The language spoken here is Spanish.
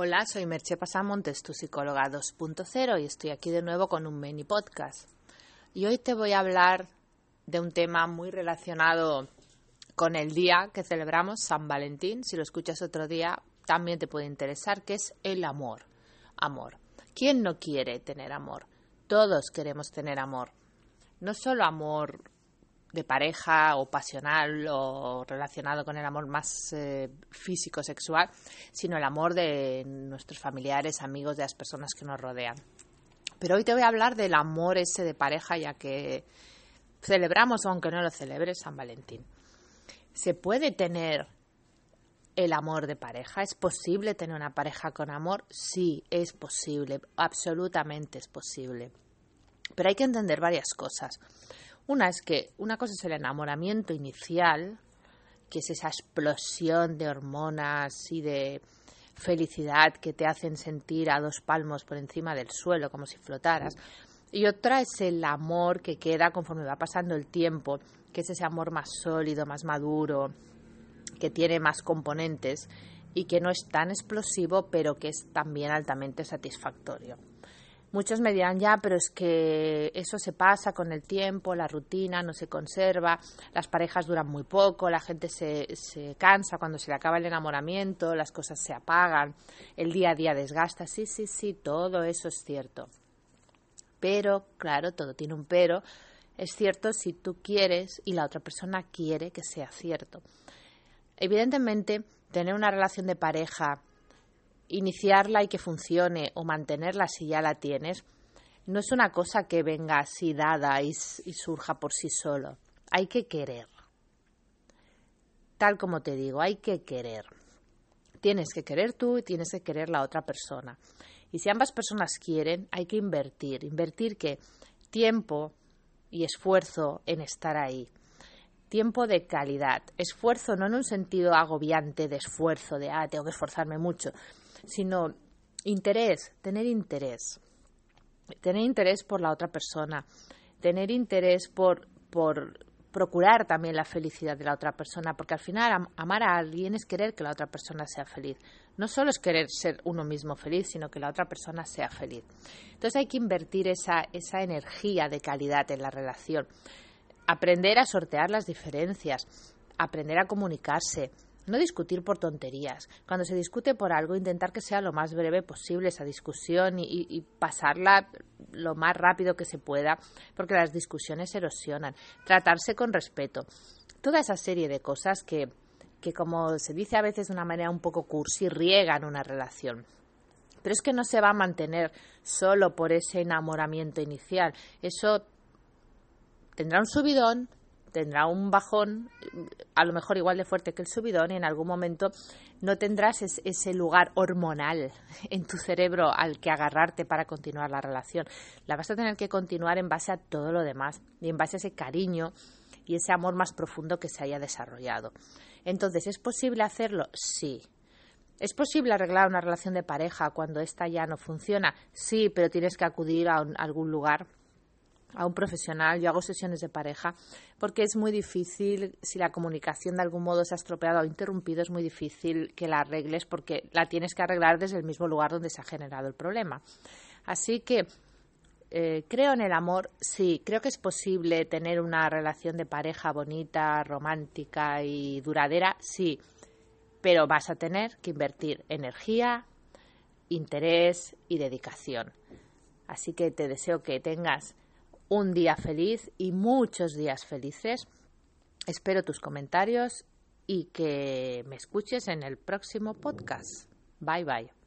Hola, soy Merche Pasamontes, tu psicóloga 2.0 y estoy aquí de nuevo con un mini podcast. Y hoy te voy a hablar de un tema muy relacionado con el día que celebramos, San Valentín. Si lo escuchas otro día, también te puede interesar, que es el amor. Amor. ¿Quién no quiere tener amor? Todos queremos tener amor. No solo amor de pareja o pasional o relacionado con el amor más eh, físico, sexual, sino el amor de nuestros familiares, amigos, de las personas que nos rodean. Pero hoy te voy a hablar del amor ese de pareja, ya que celebramos, aunque no lo celebres, San Valentín. ¿Se puede tener el amor de pareja? ¿Es posible tener una pareja con amor? Sí, es posible, absolutamente es posible. Pero hay que entender varias cosas. Una es que una cosa es el enamoramiento inicial, que es esa explosión de hormonas y de felicidad que te hacen sentir a dos palmos por encima del suelo, como si flotaras. Y otra es el amor que queda conforme va pasando el tiempo, que es ese amor más sólido, más maduro, que tiene más componentes y que no es tan explosivo, pero que es también altamente satisfactorio. Muchos me dirán, ya, pero es que eso se pasa con el tiempo, la rutina no se conserva, las parejas duran muy poco, la gente se, se cansa cuando se le acaba el enamoramiento, las cosas se apagan, el día a día desgasta. Sí, sí, sí, todo eso es cierto. Pero, claro, todo tiene un pero. Es cierto si tú quieres y la otra persona quiere que sea cierto. Evidentemente, tener una relación de pareja iniciarla y que funcione o mantenerla si ya la tienes, no es una cosa que venga así dada y, surja por sí solo. Hay que querer. Tal como te digo, hay que querer. Tienes que querer tú y tienes que querer la otra persona. Y si ambas personas quieren, hay que invertir. Invertir que tiempo y esfuerzo en estar ahí. Tiempo de calidad. Esfuerzo no en un sentido agobiante de esfuerzo, de, ah, tengo que esforzarme mucho, sino interés, tener interés. Tener interés por la otra persona, tener interés por, por procurar también la felicidad de la otra persona, porque al final amar a alguien es querer que la otra persona sea feliz. No solo es querer ser uno mismo feliz, sino que la otra persona sea feliz. Entonces hay que invertir esa, esa energía de calidad en la relación, aprender a sortear las diferencias, aprender a comunicarse, no discutir por tonterías. Cuando se discute por algo, intentar que sea lo más breve posible esa discusión y, pasarla lo más rápido que se pueda, porque las discusiones erosionan. Tratarse con respeto. Toda esa serie de cosas que, que como se dice a veces de una manera un poco cursi, riegan una relación. Pero es que no se va a mantener solo por ese enamoramiento inicial. Eso tendrá un subidón, tendrá un bajón, a lo mejor igual de fuerte que el subidón, y en algún momento no tendrás ese lugar hormonal en tu cerebro al que agarrarte para continuar la relación. La vas a tener que continuar en base a todo lo demás y en base a ese cariño y ese amor más profundo que se haya desarrollado. Entonces, ¿es posible hacerlo? Sí. ¿Es posible arreglar una relación de pareja cuando esta ya no funciona? Sí, pero tienes que acudir a, a algún lugar a un profesional, yo hago sesiones de pareja, porque es muy difícil, si la comunicación de algún modo se ha estropeado o interrumpido, es muy difícil que la arregles porque la tienes que arreglar desde el mismo lugar donde se ha generado el problema. Así que eh, creo en el amor, sí, creo que es posible tener una relación de pareja bonita, romántica y duradera, sí, pero vas a tener que invertir energía, interés y dedicación. Así que te deseo que tengas un día feliz y muchos días felices. Espero tus comentarios y que me escuches en el próximo podcast. Bye bye.